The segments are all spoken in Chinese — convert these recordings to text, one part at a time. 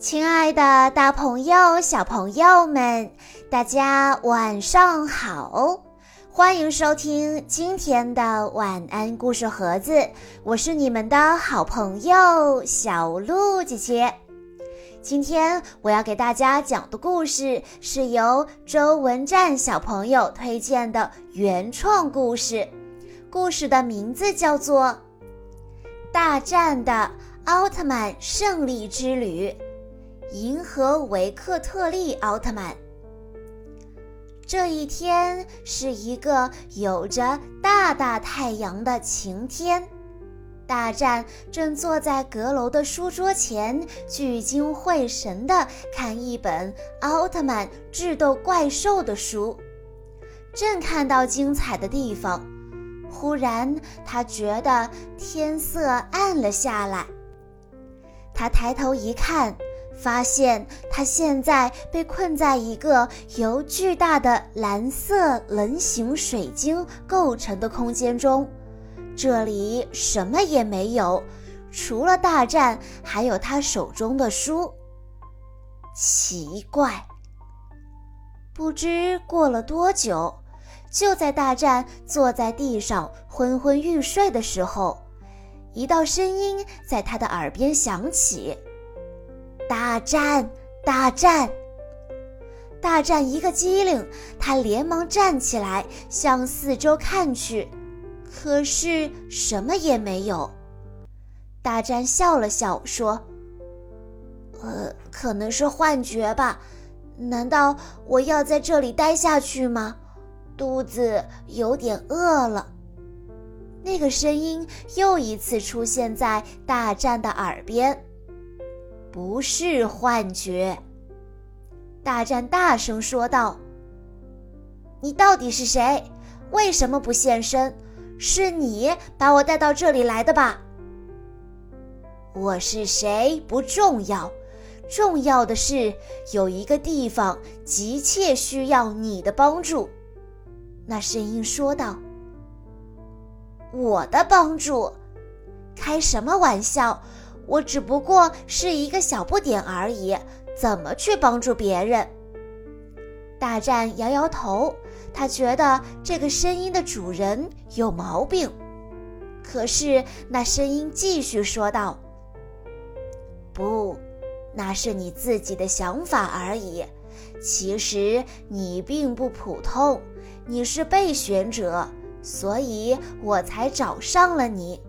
亲爱的，大朋友、小朋友们，大家晚上好！欢迎收听今天的晚安故事盒子，我是你们的好朋友小鹿姐姐。今天我要给大家讲的故事是由周文战小朋友推荐的原创故事，故事的名字叫做《大战的奥特曼胜利之旅》。银河维克特利奥特曼。这一天是一个有着大大太阳的晴天，大战正坐在阁楼的书桌前，聚精会神地看一本奥特曼智斗怪兽的书。正看到精彩的地方，忽然他觉得天色暗了下来。他抬头一看。发现他现在被困在一个由巨大的蓝色棱形水晶构成的空间中，这里什么也没有，除了大战，还有他手中的书。奇怪，不知过了多久，就在大战坐在地上昏昏欲睡的时候，一道声音在他的耳边响起。大战！大战！大战！一个机灵，他连忙站起来，向四周看去，可是什么也没有。大战笑了笑，说：“呃，可能是幻觉吧。难道我要在这里待下去吗？肚子有点饿了。”那个声音又一次出现在大战的耳边。不是幻觉，大战大声说道：“你到底是谁？为什么不现身？是你把我带到这里来的吧？”我是谁不重要，重要的是有一个地方急切需要你的帮助。”那声音说道。“我的帮助？开什么玩笑！”我只不过是一个小不点而已，怎么去帮助别人？大战摇摇头，他觉得这个声音的主人有毛病。可是那声音继续说道：“不，那是你自己的想法而已。其实你并不普通，你是备选者，所以我才找上了你。”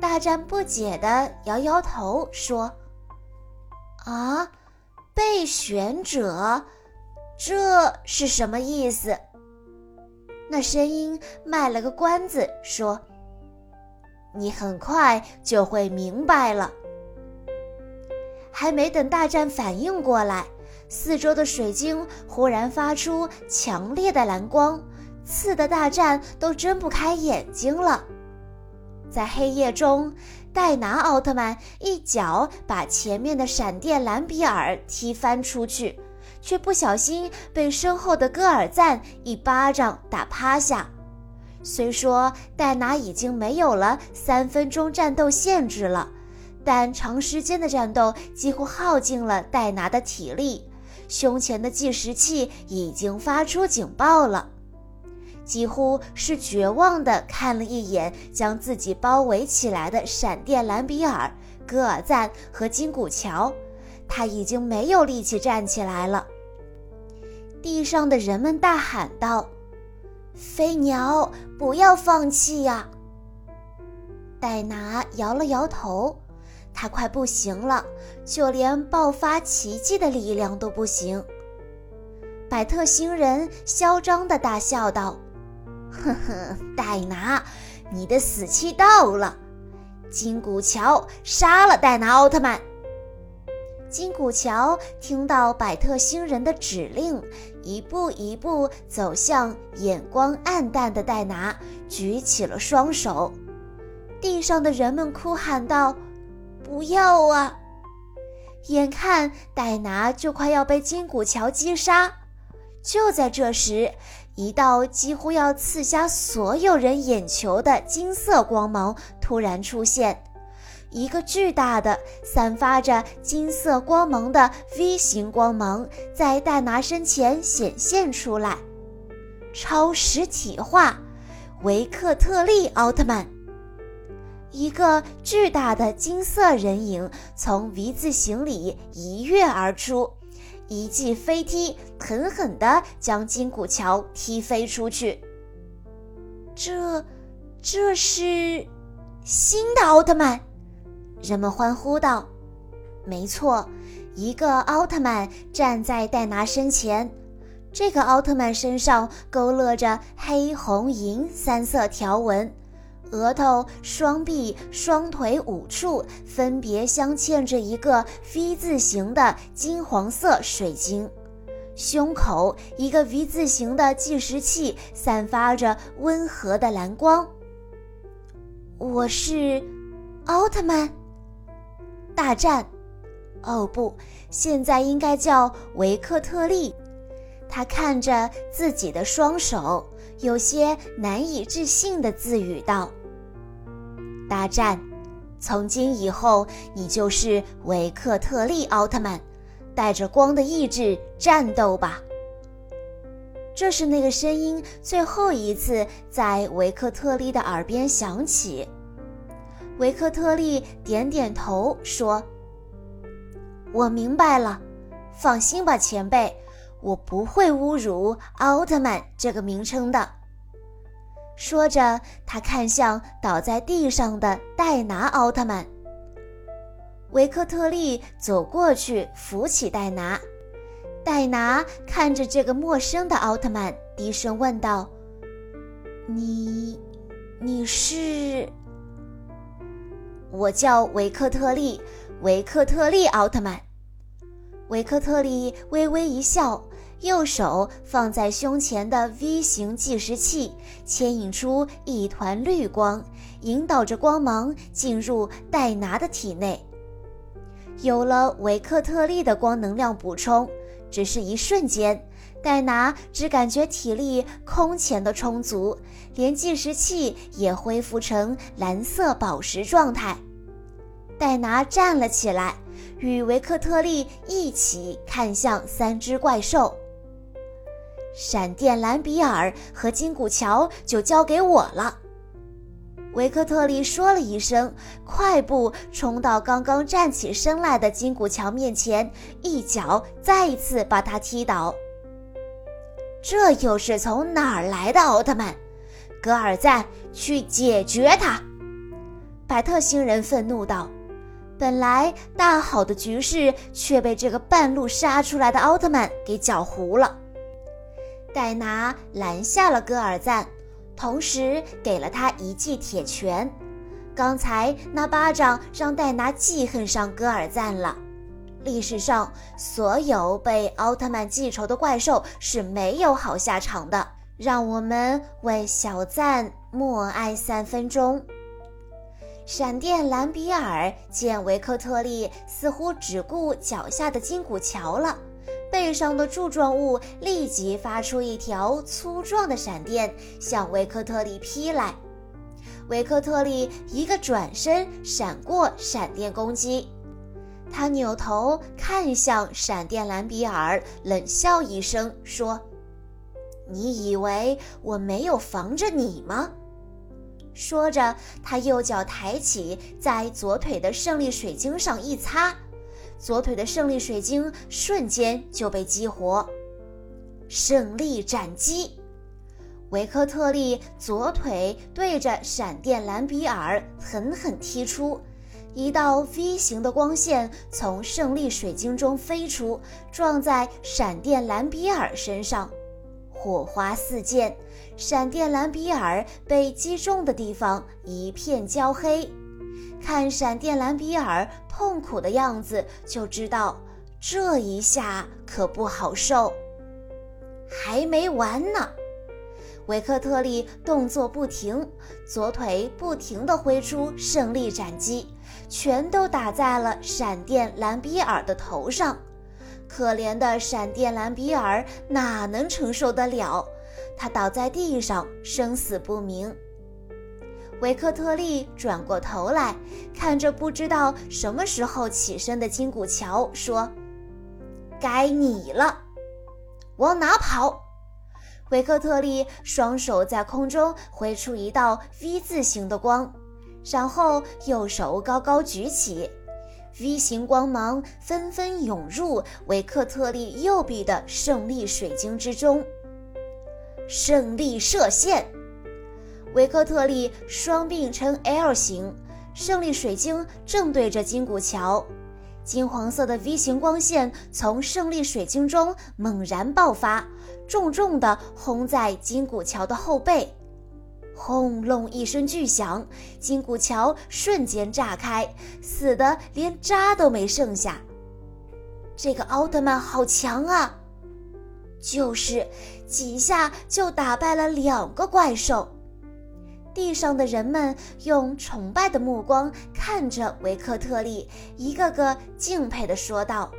大战不解地摇摇头说：“啊，备选者，这是什么意思？”那声音卖了个关子说：“你很快就会明白了。”还没等大战反应过来，四周的水晶忽然发出强烈的蓝光，刺得大战都睁不开眼睛了。在黑夜中，戴拿奥特曼一脚把前面的闪电蓝比尔踢翻出去，却不小心被身后的戈尔赞一巴掌打趴下。虽说戴拿已经没有了三分钟战斗限制了，但长时间的战斗几乎耗尽了戴拿的体力，胸前的计时器已经发出警报了。几乎是绝望地看了一眼将自己包围起来的闪电蓝比尔、戈尔赞和金古桥，他已经没有力气站起来了。地上的人们大喊道：“飞鸟，不要放弃呀！”戴拿摇了摇头，他快不行了，就连爆发奇迹的力量都不行。百特星人嚣张地大笑道。呵呵，戴拿，你的死期到了！金古桥杀了戴拿奥特曼。金古桥听到百特星人的指令，一步一步走向眼光暗淡的戴拿，举起了双手。地上的人们哭喊道：“不要啊！”眼看戴拿就快要被金古桥击杀，就在这时。一道几乎要刺瞎所有人眼球的金色光芒突然出现，一个巨大的、散发着金色光芒的 V 型光芒在戴拿身前显现出来，超实体化，维克特利奥特曼。一个巨大的金色人影从 V 字形里一跃而出，一记飞踢，狠狠地将金骨桥踢飞出去。这，这是新的奥特曼！人们欢呼道：“没错，一个奥特曼站在戴拿身前。这个奥特曼身上勾勒着黑、红、银三色条纹。”额头、双臂、双腿五处分别镶嵌着一个 V 字形的金黄色水晶，胸口一个 V 字形的计时器散发着温和的蓝光。我是奥特曼。大战，哦不，现在应该叫维克特利。他看着自己的双手，有些难以置信地自语道。大战，从今以后你就是维克特利奥特曼，带着光的意志战斗吧。这是那个声音最后一次在维克特利的耳边响起。维克特利点点头说：“我明白了，放心吧，前辈，我不会侮辱奥特曼这个名称的。”说着，他看向倒在地上的戴拿奥特曼。维克特利走过去扶起戴拿。戴拿看着这个陌生的奥特曼，低声问道：“你，你是？”“我叫维克特利，维克特利奥特曼。”维克特利微微一笑。右手放在胸前的 V 型计时器，牵引出一团绿光，引导着光芒进入戴拿的体内。有了维克特利的光能量补充，只是一瞬间，戴拿只感觉体力空前的充足，连计时器也恢复成蓝色宝石状态。戴拿站了起来，与维克特利一起看向三只怪兽。闪电蓝比尔和金古桥就交给我了，维克特利说了一声，快步冲到刚刚站起身来的金古桥面前，一脚再一次把他踢倒。这又是从哪儿来的奥特曼？格尔赞，去解决他！百特星人愤怒道：“本来大好的局势，却被这个半路杀出来的奥特曼给搅糊了。”戴拿拦下了戈尔赞，同时给了他一记铁拳。刚才那巴掌让戴拿记恨上戈尔赞了。历史上所有被奥特曼记仇的怪兽是没有好下场的。让我们为小赞默哀三分钟。闪电蓝比尔见维克特利似乎只顾脚下的金骨桥了。背上的柱状物立即发出一条粗壮的闪电，向维克特利劈来。维克特利一个转身，闪过闪电攻击。他扭头看向闪电蓝比尔，冷笑一声说：“你以为我没有防着你吗？”说着，他右脚抬起，在左腿的胜利水晶上一擦。左腿的胜利水晶瞬间就被激活，胜利斩击！维克特利左腿对着闪电蓝比尔狠狠踢出，一道 V 型的光线从胜利水晶中飞出，撞在闪电蓝比尔身上，火花四溅，闪电蓝比尔被击中的地方一片焦黑。看闪电蓝比尔痛苦的样子，就知道这一下可不好受。还没完呢，维克特利动作不停，左腿不停地挥出胜利斩击，全都打在了闪电蓝比尔的头上。可怜的闪电蓝比尔哪能承受得了？他倒在地上，生死不明。维克特利转过头来，看着不知道什么时候起身的金古桥，说：“该你了，往哪跑？”维克特利双手在空中挥出一道 V 字形的光，然后右手高高举起。V 型光芒纷纷涌入维克特利右臂的胜利水晶之中。胜利射线，维克特利双臂呈 L 形，胜利水晶正对着金古桥。金黄色的 V 型光线从胜利水晶中猛然爆发，重重地轰在金古桥的后背。轰隆一声巨响，金古桥瞬间炸开，死的连渣都没剩下。这个奥特曼好强啊！就是几下就打败了两个怪兽。地上的人们用崇拜的目光看着维克特利，一个个敬佩地说道：“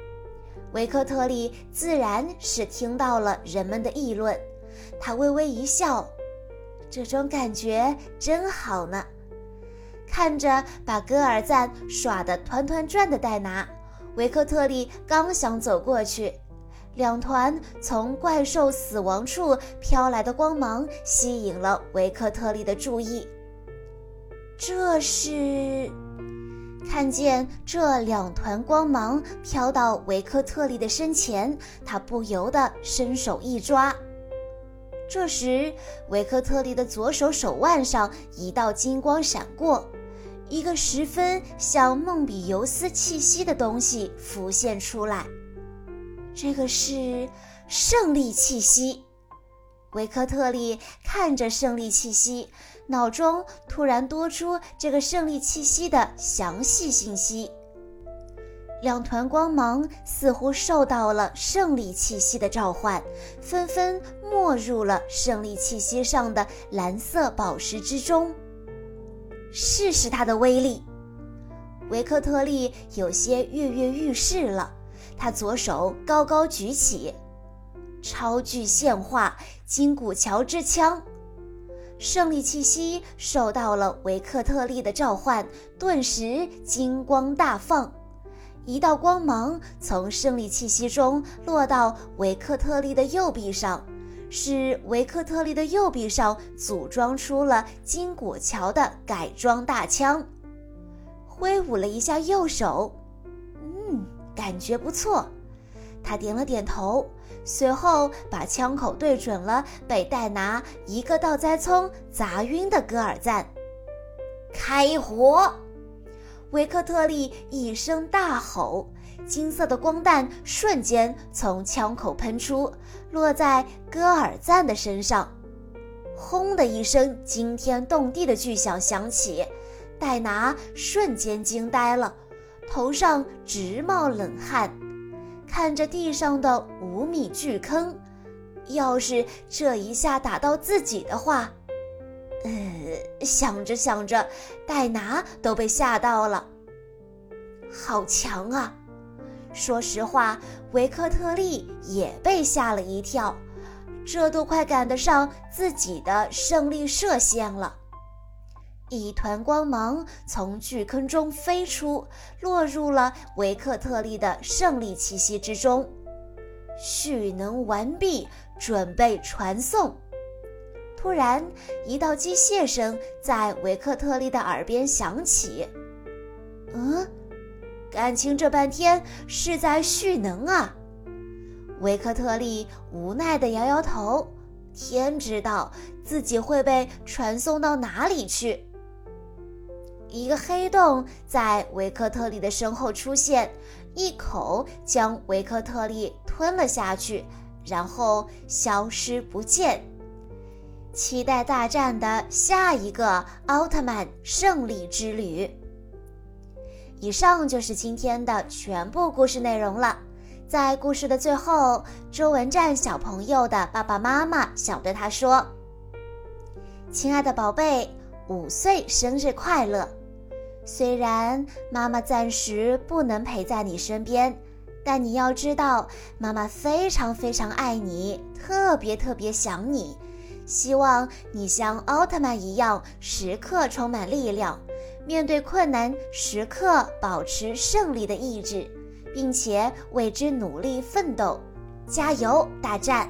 维克特利自然是听到了人们的议论，他微微一笑。”这种感觉真好呢！看着把戈尔赞耍得团团转的戴拿，维克特利刚想走过去，两团从怪兽死亡处飘来的光芒吸引了维克特利的注意。这是看见这两团光芒飘到维克特利的身前，他不由得伸手一抓。这时，维克特利的左手手腕上一道金光闪过，一个十分像梦比尤斯气息的东西浮现出来。这个是胜利气息。维克特利看着胜利气息，脑中突然多出这个胜利气息的详细信息。两团光芒似乎受到了胜利气息的召唤，纷纷没入了胜利气息上的蓝色宝石之中。试试它的威力，维克特利有些跃跃欲试了。他左手高高举起，超巨现化金古桥之枪。胜利气息受到了维克特利的召唤，顿时金光大放。一道光芒从胜利气息中落到维克特利的右臂上，使维克特利的右臂上组装出了金古桥的改装大枪。挥舞了一下右手，感觉不错。他点了点头，随后把枪口对准了被戴拿一个倒栽葱砸晕的戈尔赞，开火。维克特利一声大吼，金色的光弹瞬间从枪口喷出，落在戈尔赞的身上。轰的一声惊天动地的巨响响起，戴拿瞬间惊呆了，头上直冒冷汗，看着地上的五米巨坑，要是这一下打到自己的话。呃，想着想着，戴拿都被吓到了。好强啊！说实话，维克特利也被吓了一跳，这都快赶得上自己的胜利射线了。一团光芒从巨坑中飞出，落入了维克特利的胜利气息之中。蓄能完毕，准备传送。突然，一道机械声在维克特利的耳边响起。嗯，感情这半天是在蓄能啊！维克特利无奈地摇摇头，天知道自己会被传送到哪里去。一个黑洞在维克特利的身后出现，一口将维克特利吞了下去，然后消失不见。期待大战的下一个奥特曼胜利之旅。以上就是今天的全部故事内容了。在故事的最后，周文战小朋友的爸爸妈妈想对他说：“亲爱的宝贝，五岁生日快乐！虽然妈妈暂时不能陪在你身边，但你要知道，妈妈非常非常爱你，特别特别想你。”希望你像奥特曼一样，时刻充满力量，面对困难时刻保持胜利的意志，并且为之努力奋斗。加油，大战！